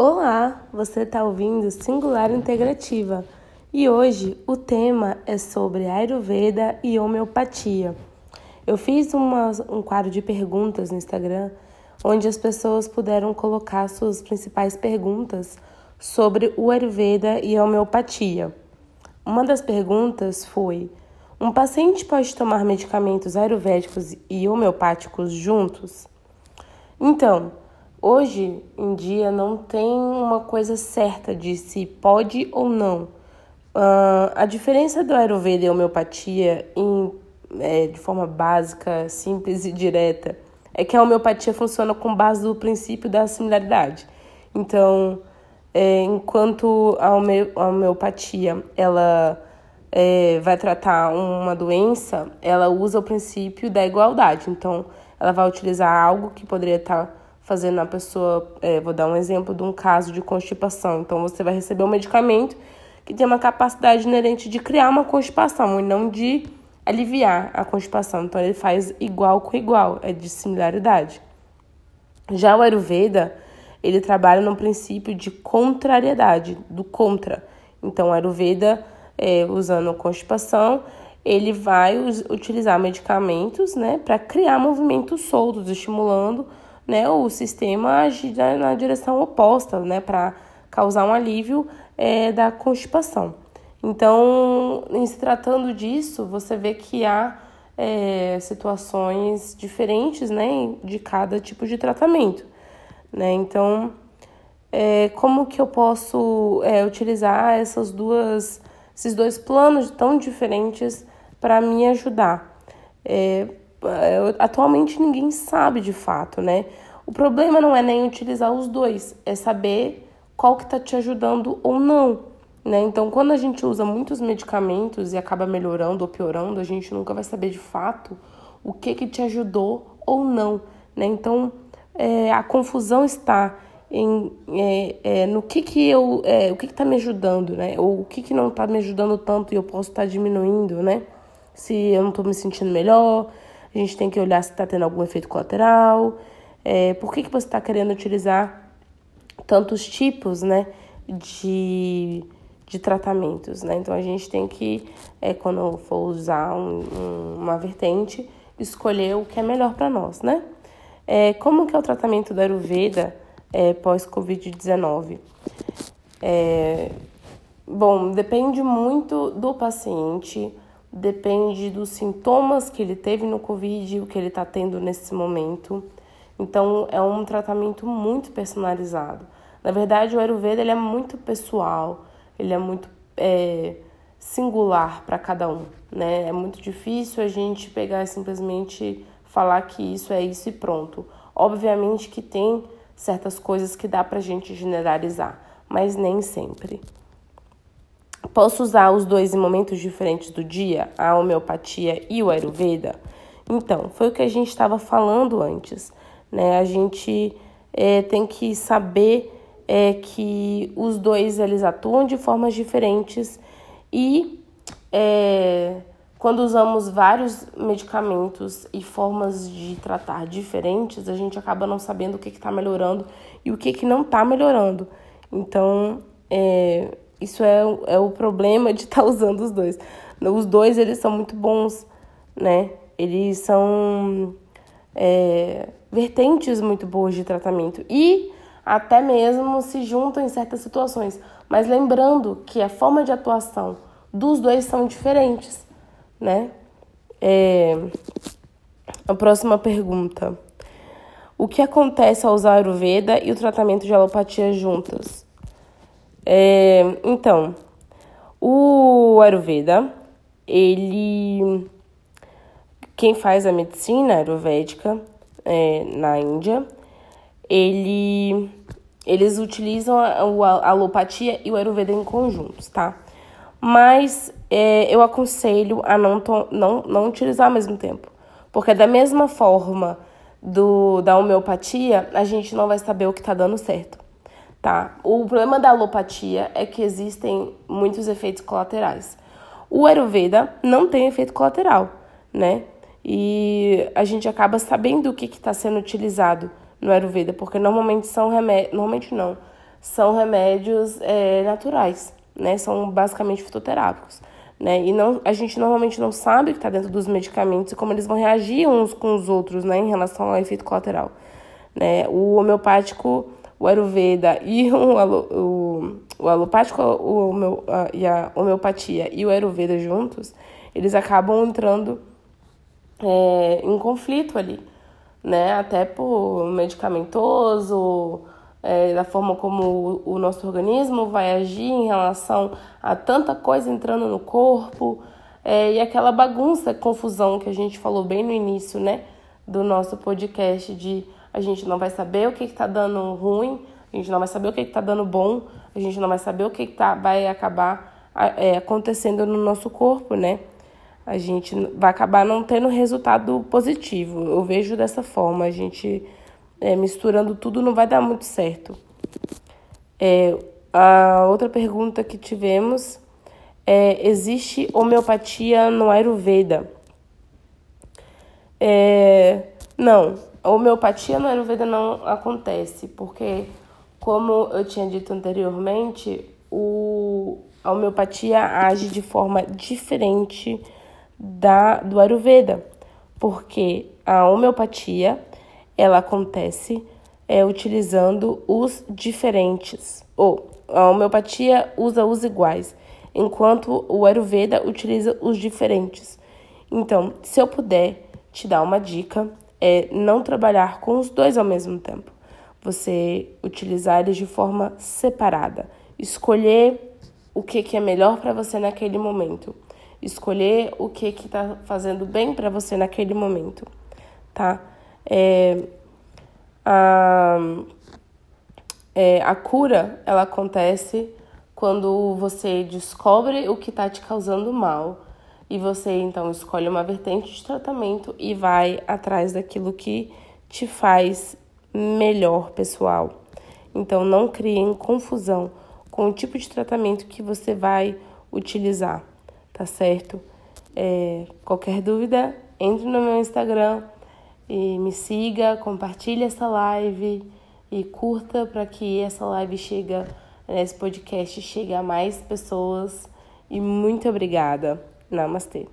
Olá, você está ouvindo Singular Integrativa e hoje o tema é sobre Ayurveda e homeopatia. Eu fiz uma, um quadro de perguntas no Instagram onde as pessoas puderam colocar suas principais perguntas sobre o Ayurveda e a homeopatia. Uma das perguntas foi: um paciente pode tomar medicamentos ayurvédicos e homeopáticos juntos? Então, Hoje em dia não tem uma coisa certa de se pode ou não. Uh, a diferença do Ayurveda e homeopatia, em, é, de forma básica, simples e direta, é que a homeopatia funciona com base no princípio da similaridade. Então, é, enquanto a, home, a homeopatia ela é, vai tratar uma doença, ela usa o princípio da igualdade. Então, ela vai utilizar algo que poderia estar fazendo a pessoa, é, vou dar um exemplo de um caso de constipação. Então você vai receber um medicamento que tem uma capacidade inerente de criar uma constipação e não de aliviar a constipação. Então ele faz igual com igual, é de similaridade. Já o Ayurveda, ele trabalha no princípio de contrariedade, do contra. Então o Ayurveda, é, usando constipação, ele vai utilizar medicamentos né, para criar movimentos soltos, estimulando né, o sistema agir na direção oposta, né, para causar um alívio é, da constipação. Então, em se tratando disso, você vê que há é, situações diferentes, né, de cada tipo de tratamento, né? Então, é, como que eu posso é, utilizar essas duas, esses dois planos tão diferentes para me ajudar? É, atualmente ninguém sabe de fato, né? O problema não é nem utilizar os dois, é saber qual que está te ajudando ou não, né? Então, quando a gente usa muitos medicamentos e acaba melhorando ou piorando, a gente nunca vai saber de fato o que que te ajudou ou não, né? Então, é, a confusão está em, é, é, no que que eu, é, o que está me ajudando, né? Ou o que que não está me ajudando tanto e eu posso estar tá diminuindo, né? Se eu não estou me sentindo melhor, a gente tem que olhar se está tendo algum efeito colateral. É, por que, que você está querendo utilizar tantos tipos né, de, de tratamentos? Né? Então a gente tem que, é, quando for usar um, um, uma vertente, escolher o que é melhor para nós. Né? É, como que é o tratamento da Ayurveda é, pós-Covid-19? É, bom, depende muito do paciente depende dos sintomas que ele teve no Covid, o que ele está tendo nesse momento. Então, é um tratamento muito personalizado. Na verdade, o Ayurveda ele é muito pessoal, ele é muito é, singular para cada um. Né? É muito difícil a gente pegar e simplesmente falar que isso é isso e pronto. Obviamente que tem certas coisas que dá para a gente generalizar, mas nem sempre. Posso usar os dois em momentos diferentes do dia, a homeopatia e o Ayurveda? Então, foi o que a gente estava falando antes. Né? A gente é, tem que saber é, que os dois eles atuam de formas diferentes e é, quando usamos vários medicamentos e formas de tratar diferentes, a gente acaba não sabendo o que está melhorando e o que, que não está melhorando. Então, é, isso é, é o problema de estar tá usando os dois. Os dois, eles são muito bons, né? Eles são é, vertentes muito boas de tratamento e até mesmo se juntam em certas situações. Mas lembrando que a forma de atuação dos dois são diferentes, né? É... A próxima pergunta. O que acontece ao usar Ayurveda e o tratamento de alopatia juntas? É, então, o Ayurveda, ele. Quem faz a medicina ayurvédica é, na Índia, ele, eles utilizam a, a alopatia e o Ayurveda em conjuntos, tá? Mas é, eu aconselho a não, não, não utilizar ao mesmo tempo. Porque da mesma forma do, da homeopatia, a gente não vai saber o que está dando certo tá? O problema da alopatia é que existem muitos efeitos colaterais. O Ayurveda não tem efeito colateral, né? E a gente acaba sabendo o que está sendo utilizado no Ayurveda, porque normalmente são remédios, normalmente não, são remédios é, naturais, né? São basicamente fitoterápicos. Né? E não, a gente normalmente não sabe o que está dentro dos medicamentos e como eles vão reagir uns com os outros né, em relação ao efeito colateral. Né? O homeopático, o Ayurveda e o, o, o alopático o, o, a, e a homeopatia e o Ayurveda juntos, eles acabam entrando é, em conflito ali, né? Até por medicamentoso, é, da forma como o, o nosso organismo vai agir em relação a tanta coisa entrando no corpo é, e aquela bagunça, confusão que a gente falou bem no início, né? Do nosso podcast de a gente não vai saber o que está dando ruim, a gente não vai saber o que está dando bom, a gente não vai saber o que tá, vai acabar é, acontecendo no nosso corpo, né? A gente vai acabar não tendo resultado positivo. Eu vejo dessa forma. A gente é, misturando tudo não vai dar muito certo. É, a outra pergunta que tivemos é: existe homeopatia no Ayurveda? É, não, a homeopatia no Ayurveda não acontece, porque, como eu tinha dito anteriormente, o, a homeopatia age de forma diferente da, do Ayurveda, porque a homeopatia ela acontece é, utilizando os diferentes, ou a homeopatia usa os iguais, enquanto o Ayurveda utiliza os diferentes. Então, se eu puder te dar uma dica, é não trabalhar com os dois ao mesmo tempo. Você utilizar eles de forma separada. Escolher o que, que é melhor para você naquele momento. Escolher o que está fazendo bem para você naquele momento, tá? É, a, é, a cura ela acontece quando você descobre o que está te causando mal e você então escolhe uma vertente de tratamento e vai atrás daquilo que te faz melhor, pessoal. Então não criem confusão com o tipo de tratamento que você vai utilizar, tá certo? É, qualquer dúvida, entre no meu Instagram e me siga, compartilhe essa live e curta para que essa live chegue, esse podcast chegue a mais pessoas. E muito obrigada. नमस्ते।